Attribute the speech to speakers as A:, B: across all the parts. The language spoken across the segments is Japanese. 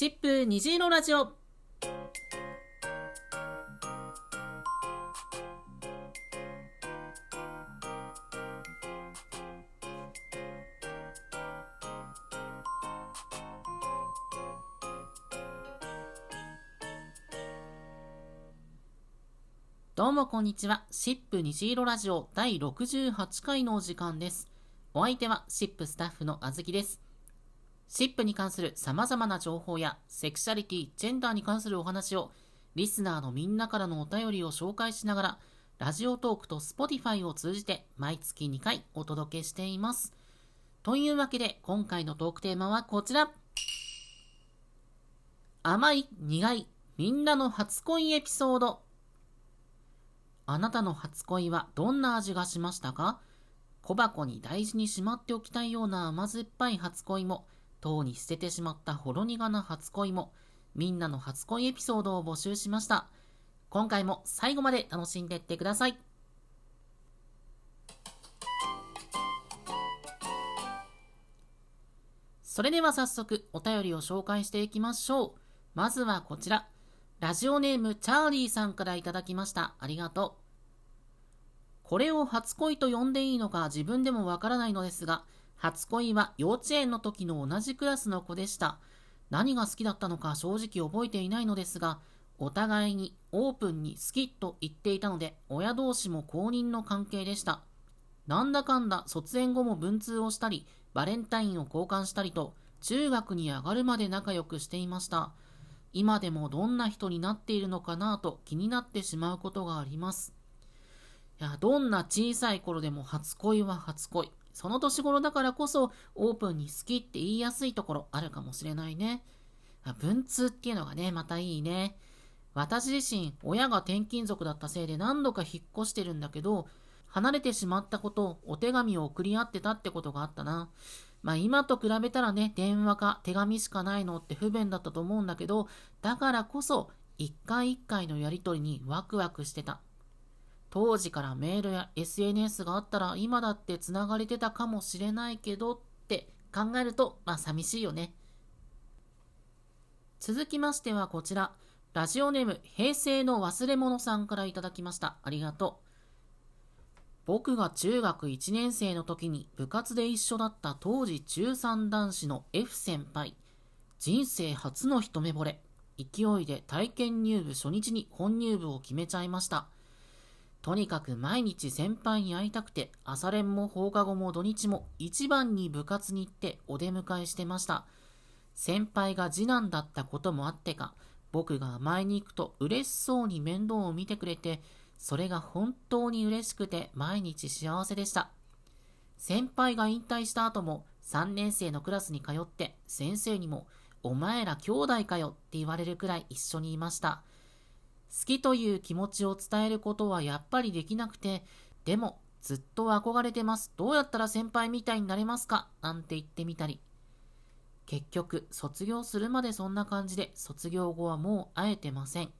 A: シップ虹色ラジオどうもこんにちは。シップ虹色ラジオ第68回のお時間です。お相手はシップスタッフのあずきです。シップに関する様々な情報やセクシャリティ、ジェンダーに関するお話をリスナーのみんなからのお便りを紹介しながらラジオトークと Spotify を通じて毎月2回お届けしています。というわけで今回のトークテーマはこちら。甘い、苦い、みんなの初恋エピソード。あなたの初恋はどんな味がしましたか？小箱に大事にしまっておきたいような甘酸っぱい初恋も、とうに捨ててしまったほろ苦な初恋も、みんなの初恋エピソードを募集しました。今回も最後まで楽しんでいってください。それでは早速お便りを紹介していきましょう。まずはこちら。ラジオネームチャーリーさんからいただきました。ありがとう。これを初恋と呼んでいいのか自分でもわからないのですが、初恋は幼稚園の時の同じクラスの子でした。何が好きだったのか正直覚えていないのですが、お互いにオープンに好きと言っていたので、親同士も公認の関係でした。なんだかんだ卒園後も文通をしたり、バレンタインを交換したりと、中学に上がるまで仲良くしていました。今でもどんな人になっているのかなと気になってしまうことがあります。いや、どんな小さい頃でも初恋は初恋。その年頃だからこそオープンに好きって言いやすいところあるかもしれないね。文通っていうのがね、またいいね。私自身、親が転勤族だったせいで何度か引っ越してるんだけど、離れてしまったことお手紙を送り合ってたってことがあったな。まあ今と比べたらね、電話か手紙しかないのって不便だったと思うんだけど、だからこそ一回一回のやりとりにワクワクしてた。当時からメールや SNS があったら今だって繋がれてたかもしれないけどって考えると、まあ寂しいよね。続きましてはこちら、ラジオネーム平成の忘れ物さんからいただきました。ありがとう。僕が中学1年生の時に部活で一緒だった当時中3男子の F 先輩。人生初の一目惚れ。勢いで体験入部初日に本入部を決めちゃいました。とにかく毎日先輩に会いたくて、朝練も放課後も土日も一番に部活に行ってお出迎えしてました。先輩が次男だったこともあってか、僕が甘えに行くと嬉しそうに面倒を見てくれて、それが本当に嬉しくて毎日幸せでした。先輩が引退した後も3年生のクラスに通って先生にもお前ら兄弟かよって言われるくらい一緒にいました。好きという気持ちを伝えることはやっぱりできなくて、でもずっと憧れてます。どうやったら先輩みたいになれますか？なんて言ってみたり。結局、卒業するまでそんな感じで、卒業後はもう会えてません。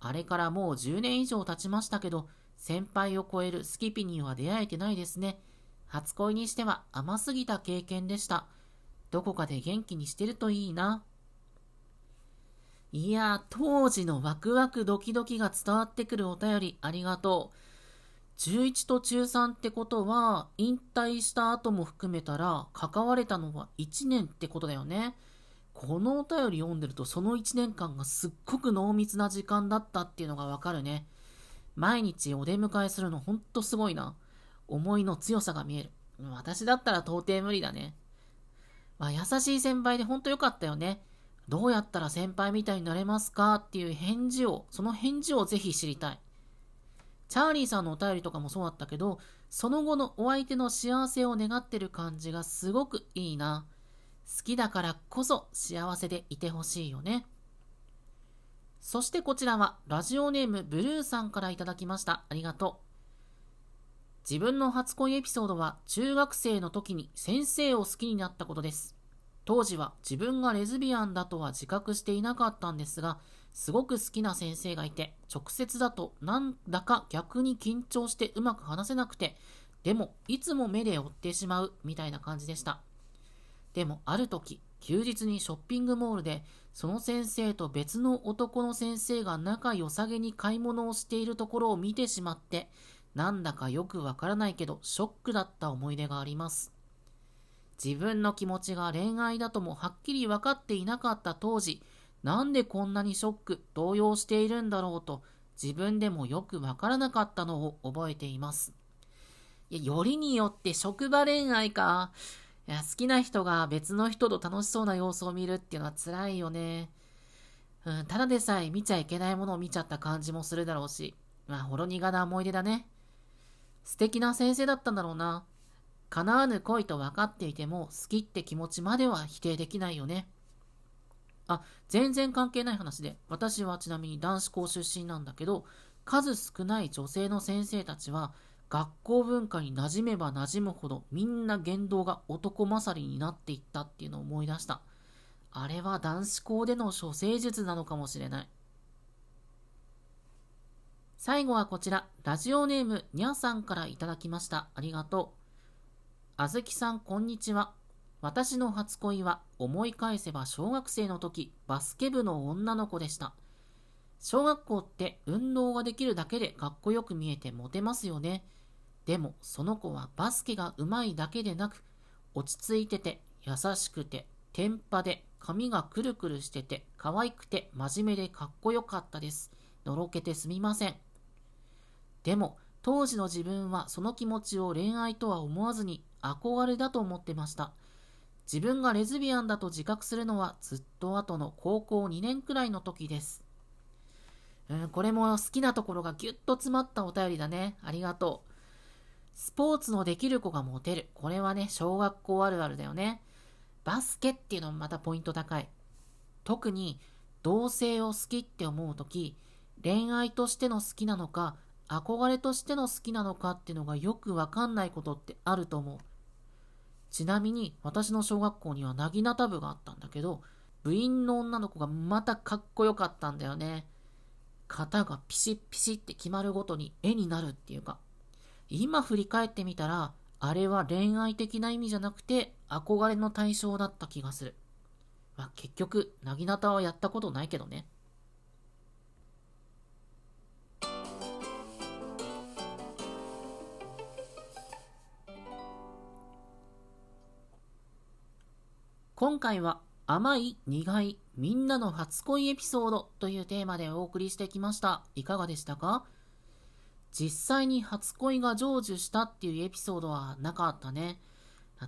A: あれからもう10年以上経ちましたけど、先輩を超えるスキピには出会えてないですね。初恋にしては甘すぎた経験でした。どこかで元気にしてるといいな。いや、当時のワクワクドキドキが伝わってくるお便りありがとう。11と中3ってことは、引退した後も含めたら、関われたのは1年ってことだよね。このお便り読んでるとその1年間がすっごく濃密な時間だったっていうのがわかるね。毎日お出迎えするのほんとすごいな。思いの強さが見える。私だったら到底無理だね。まあ、優しい先輩でほんとよかったよね。どうやったら先輩みたいになれますかっていう返事を、その返事をぜひ知りたい。チャーリーさんのお便りとかもそうだったけど、その後のお相手の幸せを願ってる感じがすごくいいな。好きだからこそ幸せでいてほしいよね。そしてこちらはラジオネームブルーさんからいただきました。ありがとう。自分の初恋エピソードは中学生の時に先生を好きになったことです。当時は自分がレズビアンだとは自覚していなかったんですが、すごく好きな先生がいて、直接だとなんだか逆に緊張してうまく話せなくて、でもいつも目で追ってしまうみたいな感じでした。でもある時、休日にショッピングモールでその先生と別の男の先生が仲良さげに買い物をしているところを見てしまって、なんだかよくわからないけどショックだった思い出があります。自分の気持ちが恋愛だともはっきり分かっていなかった当時、なんでこんなにショック、動揺しているんだろうと自分でもよくわからなかったのを覚えています。いや、よりによって職場恋愛か。いや、好きな人が別の人と楽しそうな様子を見るっていうのは辛いよね。うん、ただでさえ見ちゃいけないものを見ちゃった感じもするだろうし、まあ、ほろ苦な思い出だね。素敵な先生だったんだろうな。叶わぬ恋と分かっていても、好きって気持ちまでは否定できないよね。あ、全然関係ない話で、私はちなみに男子校出身なんだけど、数少ない女性の先生たちは、学校文化に馴染めば馴染むほどみんな言動が男勝りになっていったっていうのを思い出した。あれは男子校での処世術なのかもしれない。最後はこちら、ラジオネームにゃさんからいただきました。ありがとう。あずきさん、こんにちは。私の初恋は思い返せば小学生の時、バスケ部の女の子でした。小学校って運動ができるだけでかっこよく見えてモテますよね。でもその子はバスケが上手いだけでなく、落ち着いてて、優しくて、天パで、髪がくるくるしてて、可愛くて、真面目でかっこよかったです。のろけてすみません。でも、当時の自分はその気持ちを恋愛とは思わずに憧れだと思ってました。自分がレズビアンだと自覚するのはずっと後の高校2年くらいの時です。うん、これも好きなところがぎゅっと詰まったお便りだね。ありがとう。スポーツのできる子がモテる。これはね、小学校あるあるだよね。バスケっていうのもまたポイント高い。特に同性を好きって思うとき、恋愛としての好きなのか、憧れとしての好きなのかっていうのがよくわかんないことってあると思う。ちなみに私の小学校にはなぎなた部があったんだけど、部員の女の子がまたかっこよかったんだよね。型がピシッピシッって決まるごとに絵になるっていうか、今振り返ってみたら、あれは恋愛的な意味じゃなくて憧れの対象だった気がする。まあ、結局、なぎなたはやったことないけどね。今回は甘い苦いみんなの初恋エピソードというテーマでお送りしてきました。いかがでしたか？実際に初恋が成就したっていうエピソードはなかったね。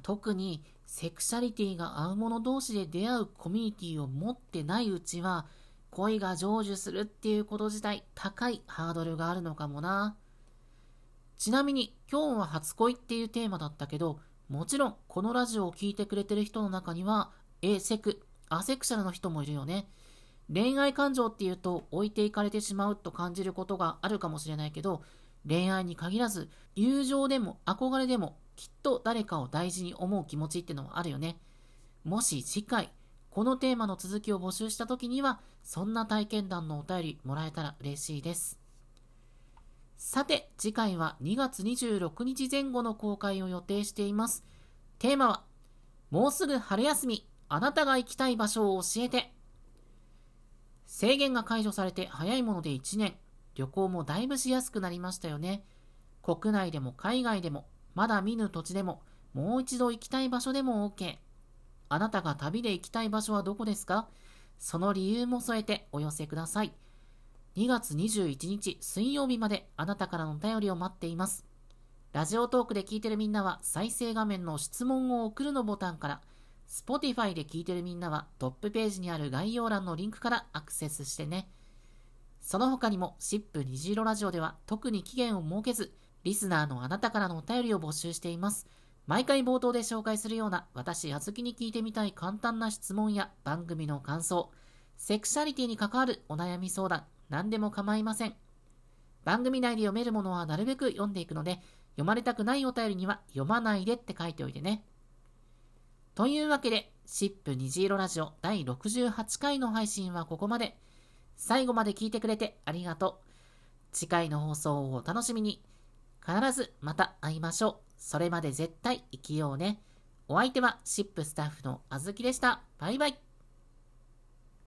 A: 特にセクシャリティが合う者同士で出会うコミュニティを持ってないうちは恋が成就するっていうこと自体高いハードルがあるのかもな。ちなみに今日は初恋っていうテーマだったけどもちろんこのラジオを聴いてくれてる人の中には A セク、アセクシャルの人もいるよね。恋愛感情っていうと置いていかれてしまうと感じることがあるかもしれないけど、恋愛に限らず、友情でも憧れでも、きっと誰かを大事に思う気持ちってのはあるよね。もし次回、このテーマの続きを募集した時には、そんな体験談のお便りもらえたら嬉しいです。さて、次回は2月26日前後の公開を予定しています。テーマは、もうすぐ春休み、あなたが行きたい場所を教えて。制限が解除されて早いもので1年、旅行もだいぶしやすくなりましたよね。国内でも海外でも、まだ見ぬ土地でも、もう一度行きたい場所でも OK。あなたが旅で行きたい場所はどこですか？その理由も添えてお寄せください。2月21日水曜日まであなたからのお便りを待っています。ラジオトークで聞いてるみんなは再生画面の質問を送るのボタンから、Spotify で聞いてるみんなはトップページにある概要欄のリンクからアクセスしてね。その他にも、シップ虹色ラジオでは特に期限を設けず、リスナーのあなたからのお便りを募集しています。毎回冒頭で紹介するような私、あずきに聞いてみたい簡単な質問や番組の感想、セクシャリティに関わるお悩み相談、何でも構いません。番組内で読めるものはなるべく読んでいくので、読まれたくないお便りには読まないでって書いておいてね。というわけで、シップ虹色ラジオ第68回の配信はここまで。最後まで聞いてくれてありがとう。次回の放送をお楽しみに。必ずまた会いましょう。それまで絶対生きようね。お相手はシップスタッフのあずきでした。バイバイ。